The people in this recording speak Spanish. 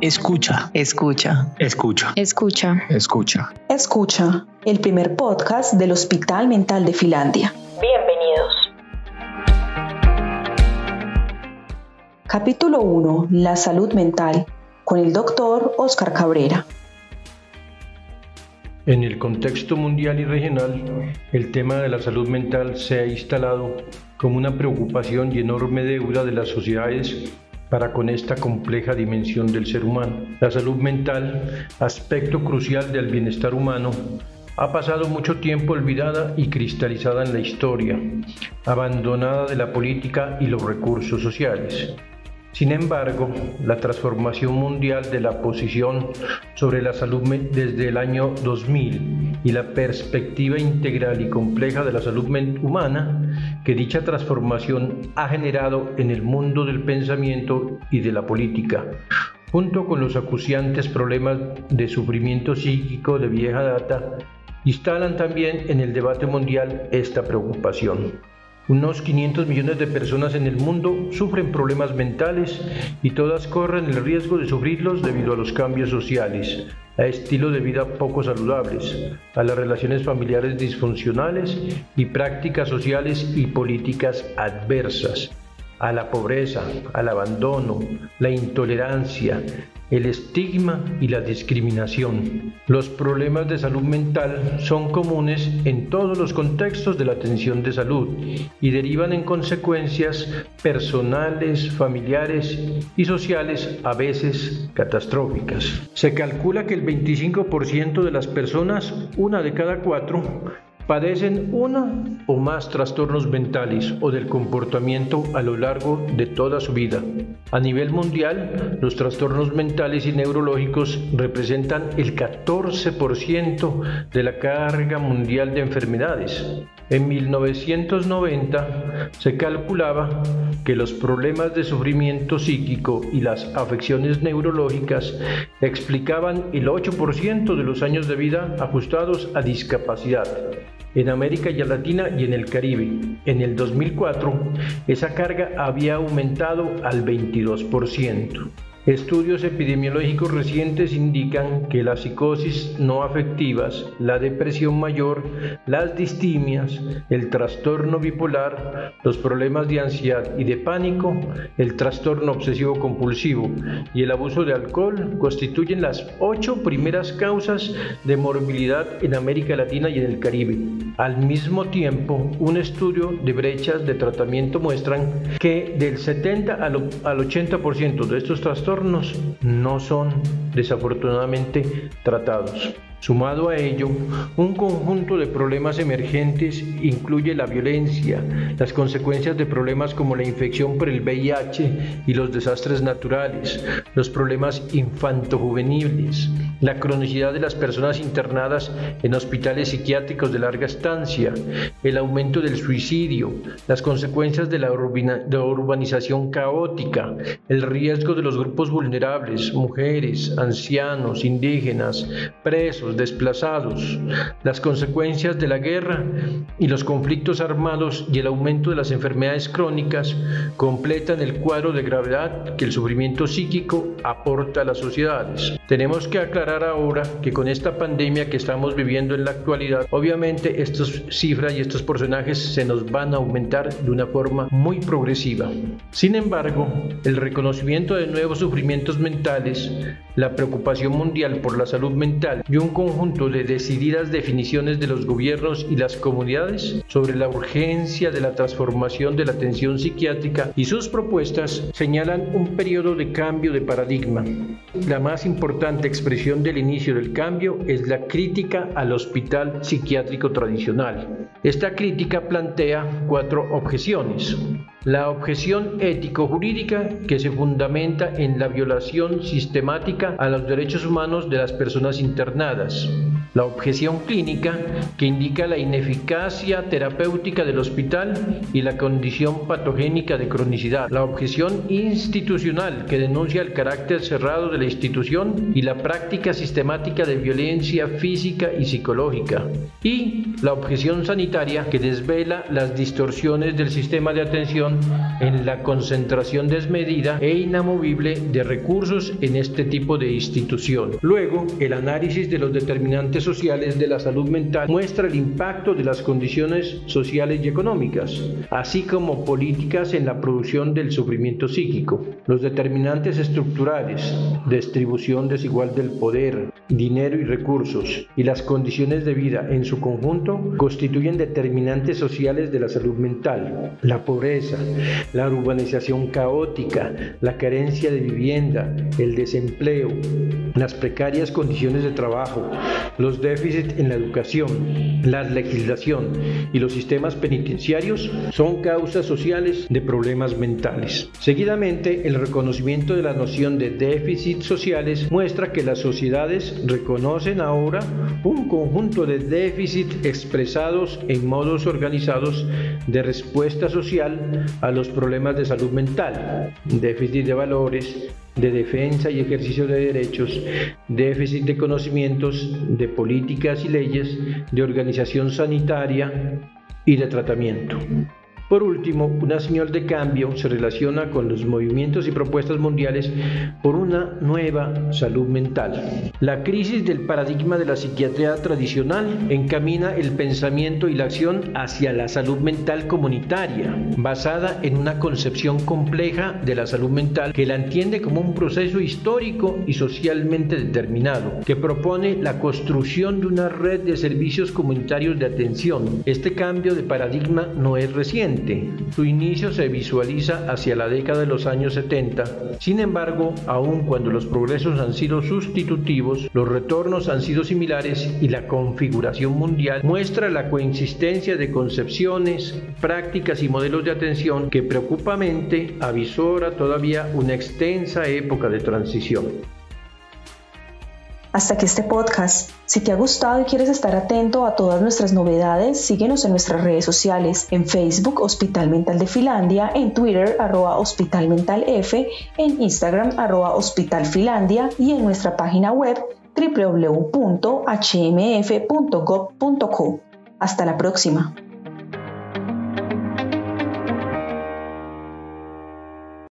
Escucha. Escucha. Escucha. Escucha. Escucha. Escucha, el primer podcast del Hospital Mental de Finlandia. Bienvenidos. Capítulo 1. La salud mental, con el doctor Oscar Cabrera. En el contexto mundial y regional, el tema de la salud mental se ha instalado como una preocupación y enorme deuda de las sociedades para con esta compleja dimensión del ser humano. La salud mental, aspecto crucial del bienestar humano, ha pasado mucho tiempo olvidada y cristalizada en la historia, abandonada de la política y los recursos sociales. Sin embargo, la transformación mundial de la posición sobre la salud desde el año 2000 y la perspectiva integral y compleja de la salud humana que dicha transformación ha generado en el mundo del pensamiento y de la política, junto con los acuciantes problemas de sufrimiento psíquico de vieja data, instalan también en el debate mundial esta preocupación. Unos 500 millones de personas en el mundo sufren problemas mentales y todas corren el riesgo de sufrirlos debido a los cambios sociales, a estilos de vida poco saludables, a las relaciones familiares disfuncionales y prácticas sociales y políticas adversas, a la pobreza, al abandono, la intolerancia, el estigma y la discriminación. Los problemas de salud mental son comunes en todos los contextos de la atención de salud y derivan en consecuencias personales, familiares y sociales a veces catastróficas. Se calcula que el 25% de las personas, una de cada cuatro, padecen una o más trastornos mentales o del comportamiento a lo largo de toda su vida. A nivel mundial, los trastornos mentales y neurológicos representan el 14% de la carga mundial de enfermedades. En 1990 se calculaba que los problemas de sufrimiento psíquico y las afecciones neurológicas explicaban el 8% de los años de vida ajustados a discapacidad en América Latina y en el Caribe. En el 2004, esa carga había aumentado al 22%. Estudios epidemiológicos recientes indican que las psicosis no afectivas, la depresión mayor, las distimias, el trastorno bipolar, los problemas de ansiedad y de pánico, el trastorno obsesivo compulsivo y el abuso de alcohol constituyen las ocho primeras causas de morbilidad en América Latina y en el Caribe. Al mismo tiempo, un estudio de brechas de tratamiento muestran que del 70 al 80% de estos trastornos no son desafortunadamente tratados. Sumado a ello, un conjunto de problemas emergentes incluye la violencia, las consecuencias de problemas como la infección por el VIH y los desastres naturales, los problemas infantojuveniles, la cronicidad de las personas internadas en hospitales psiquiátricos de larga estancia, el aumento del suicidio, las consecuencias de la urbanización caótica, el riesgo de los grupos vulnerables, mujeres, ancianos, indígenas, presos, desplazados, las consecuencias de la guerra y los conflictos armados y el aumento de las enfermedades crónicas completan el cuadro de gravedad que el sufrimiento psíquico aporta a las sociedades. Tenemos que aclarar ahora que con esta pandemia que estamos viviendo en la actualidad, obviamente estas cifras y estos personajes se nos van a aumentar de una forma muy progresiva. Sin embargo, el reconocimiento de nuevos sufrimientos mentales, la preocupación mundial por la salud mental y un conjunto de decididas definiciones de los gobiernos y las comunidades sobre la urgencia de la transformación de la atención psiquiátrica y sus propuestas señalan un periodo de cambio de paradigma. La más importante expresión del inicio del cambio es la crítica al hospital psiquiátrico tradicional. Esta crítica plantea cuatro objeciones. La objeción ético-jurídica que se fundamenta en la violación sistemática a los derechos humanos de las personas internadas. La objeción clínica, que indica la ineficacia terapéutica del hospital y la condición patogénica de cronicidad, la objeción institucional, que denuncia el carácter cerrado de la institución y la práctica sistemática de violencia física y psicológica, y la objeción sanitaria, que desvela las distorsiones del sistema de atención en la concentración desmedida e inamovible de recursos en este tipo de institución. Luego, el análisis de los determinantes sociales de la salud mental muestra el impacto de las condiciones sociales y económicas, así como políticas en la producción del sufrimiento psíquico. Los determinantes estructurales, distribución desigual del poder, dinero y recursos, y las condiciones de vida en su conjunto constituyen determinantes sociales de la salud mental. La pobreza, la urbanización caótica, la carencia de vivienda, el desempleo, las precarias condiciones de trabajo, los déficits en la educación, la legislación y los sistemas penitenciarios son causas sociales de problemas mentales. Seguidamente, el reconocimiento de la noción de déficits sociales muestra que las sociedades reconocen ahora un conjunto de déficits expresados en modos organizados de respuesta social a los problemas de salud mental, déficit de valores, de defensa y ejercicio de derechos, déficit de conocimientos de políticas y leyes, de organización sanitaria y de tratamiento. Por último, una señal de cambio se relaciona con los movimientos y propuestas mundiales por una nueva salud mental. La crisis del paradigma de la psiquiatría tradicional encamina el pensamiento y la acción hacia la salud mental comunitaria, basada en una concepción compleja de la salud mental que la entiende como un proceso histórico y socialmente determinado, que propone la construcción de una red de servicios comunitarios de atención. Este cambio de paradigma no es reciente su inicio se visualiza hacia la década de los años 70. Sin embargo, aun cuando los progresos han sido sustitutivos, los retornos han sido similares y la configuración mundial muestra la coexistencia de concepciones, prácticas y modelos de atención que preocupamente avisora todavía una extensa época de transición. Hasta que este podcast. Si te ha gustado y quieres estar atento a todas nuestras novedades, síguenos en nuestras redes sociales, en Facebook Hospital Mental de Finlandia, en Twitter arroba Hospital Mental F, en Instagram arroba Hospital y en nuestra página web www.hmf.gov.co. Hasta la próxima.